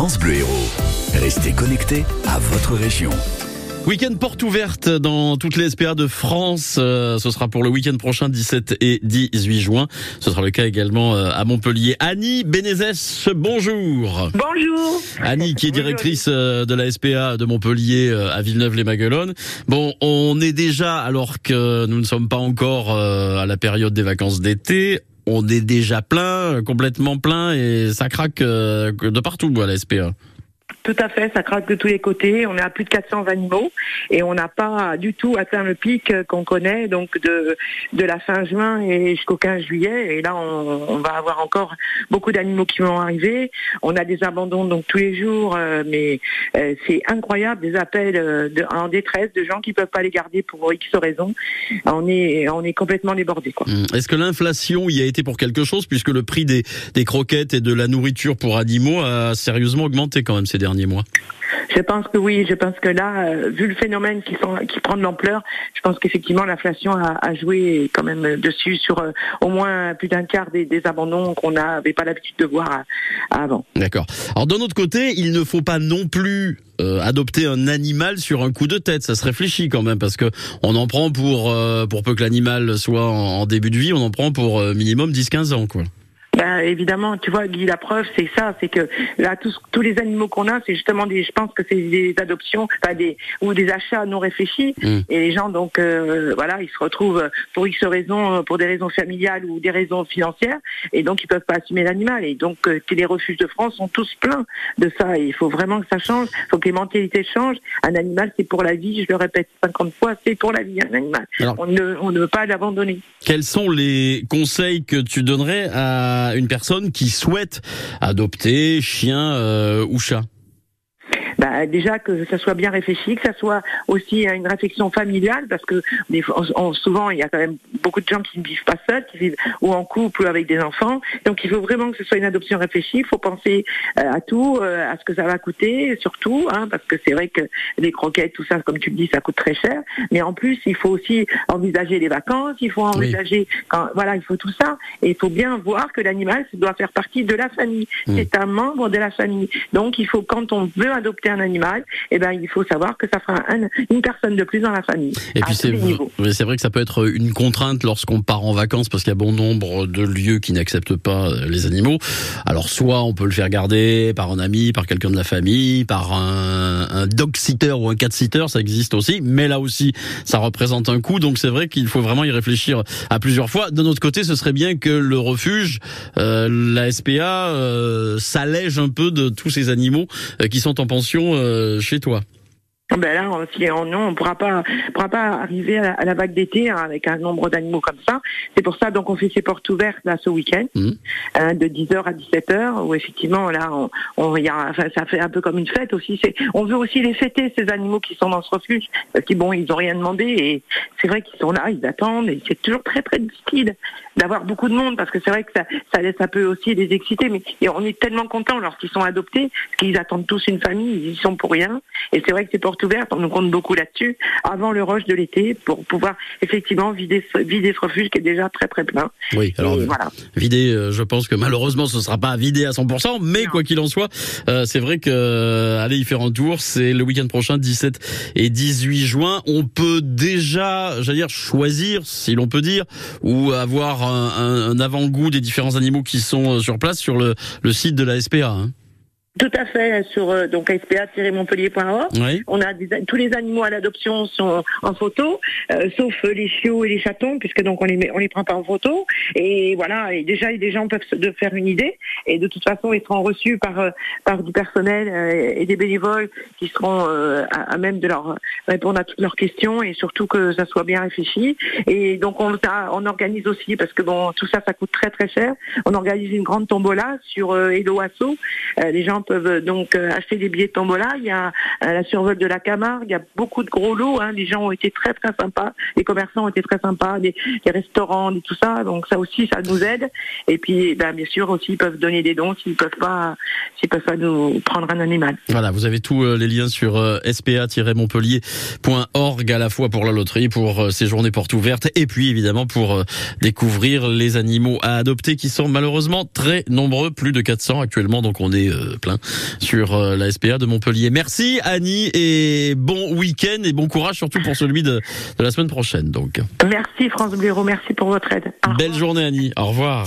France Bleu Héros. Restez connectés à votre région. Week-end porte ouverte dans toutes les SPA de France. Euh, ce sera pour le week-end prochain, 17 et 18 juin. Ce sera le cas également euh, à Montpellier. Annie Bénézès, bonjour. Bonjour. Annie, qui est directrice euh, de la SPA de Montpellier à Villeneuve-les-Maguelones. Bon, on est déjà, alors que nous ne sommes pas encore à la période des vacances d'été, on est déjà plein, complètement plein, et ça craque de partout à la SPA. Tout à fait, ça craque de tous les côtés. On est à plus de 400 animaux et on n'a pas du tout atteint le pic qu'on connaît donc de de la fin juin et jusqu'au 15 juillet. Et là, on, va avoir encore beaucoup d'animaux qui vont arriver. On a des abandons donc tous les jours, euh, mais euh, c'est incroyable des appels euh, en détresse de gens qui peuvent pas les garder pour X raisons. On est on est complètement débordé. Hum. Est-ce que l'inflation y a été pour quelque chose puisque le prix des des croquettes et de la nourriture pour animaux a sérieusement augmenté quand même ces derniers mois? Je pense que oui, je pense que là, euh, vu le phénomène qui, sont, qui prend de l'ampleur, je pense qu'effectivement l'inflation a, a, joué quand même dessus sur euh, au moins plus d'un quart des, des abandons qu'on n'avait pas l'habitude de voir euh, avant. D'accord. Alors d'un autre côté, il ne faut pas non plus adopter un animal sur un coup de tête. Ça se réfléchit quand même parce que on en prend pour pour peu que l'animal soit en, en, début de vie, on en prend pour minimum 10-15 ans quoi. Ben, évidemment, tu vois, Guy, la preuve, c'est ça, c'est que là, tous, tous les animaux qu'on a, c'est justement des, je pense que c'est des adoptions, enfin des ou des achats non réfléchis, mm. et les gens donc, euh, voilà, ils se retrouvent pour X raisons, pour des raisons familiales ou des raisons financières, et donc ils peuvent pas assumer l'animal, et donc euh, les refuges de France sont tous pleins de ça, et il faut vraiment que ça change, il faut que les mentalités changent. Un animal, c'est pour la vie, je le répète 50 fois, c'est pour la vie, un animal. on ne, on ne veut pas l'abandonner. Quels sont les conseils que tu donnerais à une personne qui souhaite adopter chien euh, ou chat bah, déjà que ça soit bien réfléchi, que ça soit aussi une réflexion familiale, parce que souvent il y a quand même beaucoup de gens qui ne vivent pas seuls, qui vivent ou en couple ou avec des enfants. Donc il faut vraiment que ce soit une adoption réfléchie. Il faut penser euh, à tout, euh, à ce que ça va coûter, surtout, hein, parce que c'est vrai que les croquettes, tout ça, comme tu le dis, ça coûte très cher. Mais en plus, il faut aussi envisager les vacances. Il faut envisager, quand, voilà, il faut tout ça. Et il faut bien voir que l'animal doit faire partie de la famille. Mmh. C'est un membre de la famille. Donc il faut, quand on veut adopter un animal, eh ben, il faut savoir que ça fera une personne de plus dans la famille. Et puis c'est vrai que ça peut être une contrainte lorsqu'on part en vacances parce qu'il y a bon nombre de lieux qui n'acceptent pas les animaux. Alors soit on peut le faire garder par un ami, par quelqu'un de la famille, par un, un dog sitter ou un cat sitter, ça existe aussi, mais là aussi ça représente un coût, donc c'est vrai qu'il faut vraiment y réfléchir à plusieurs fois. D'un autre côté, ce serait bien que le refuge, euh, la SPA, euh, s'allège un peu de tous ces animaux euh, qui sont en pension euh, chez toi ben là, si on, non, on pourra pas, pourra pas arriver à la, vague d'été hein, avec un nombre d'animaux comme ça. C'est pour ça donc on fait ses portes ouvertes là ce week-end, mmh. hein, de 10h à 17h, où effectivement là, on, on y a, enfin, ça fait un peu comme une fête aussi. C'est, on veut aussi les fêter ces animaux qui sont dans ce refuge, parce qu'ils bon, ils ont rien demandé et c'est vrai qu'ils sont là, ils attendent et c'est toujours très très difficile d'avoir beaucoup de monde parce que c'est vrai que ça, ça, ça peut aussi les exciter, mais on est tellement contents lorsqu'ils sont adoptés, qu'ils attendent tous une famille, ils y sont pour rien. Et c'est vrai que ces portes ouvertes, on nous compte beaucoup là-dessus avant le rush de l'été pour pouvoir effectivement vider, vider ce refuge qui est déjà très très plein. Oui, alors voilà. vider, euh, je pense que malheureusement ce ne sera pas vidé à 100%, mais quoi qu'il en soit, euh, c'est vrai que euh, aller y faire un tour, c'est le week-end prochain, 17 et 18 juin. On peut déjà, j'allais dire, choisir, si l'on peut dire, ou avoir un, avant-goût des différents animaux qui sont sur place sur le, le site de la SPA. Hein. Tout à fait, sur euh, donc spa-montpellier.org. On a tous les animaux à l'adoption sont en photo, euh, sauf les chiots et les chatons, puisque donc on les on les prend pas en photo. Et voilà, et déjà les gens peuvent se faire une idée. Et de toute façon, ils seront reçus par euh, par du personnel et des bénévoles qui seront à, même de leur répondre à toutes leurs questions et surtout que ça soit bien réfléchi. Et donc on on organise aussi parce que bon tout ça ça coûte très très cher. On organise une grande tombola sur Hello Asso. les gens peuvent donc euh, acheter des billets de tombola. Il y a euh, la survol de la Camargue, il y a beaucoup de gros lots. Hein. Les gens ont été très très sympas, les commerçants ont été très sympas, les, restaurants, et tout ça. Donc ça aussi, ça nous aide. Et puis, ben, bien sûr aussi, ils peuvent donner des dons s'ils peuvent peuvent pas nous prendre un animal. Voilà, vous avez tous euh, les liens sur spa-montpellier.org à la fois pour la loterie, pour ces journées portes ouvertes, et puis évidemment pour découvrir les animaux à adopter qui sont malheureusement très nombreux, plus de 400 actuellement. Donc on est plein hein, sur euh, la SPA de Montpellier. Merci Annie et bon week-end et bon courage surtout pour celui de, de la semaine prochaine. Donc. Merci France Bureau, merci pour votre aide. Belle journée Annie, au revoir.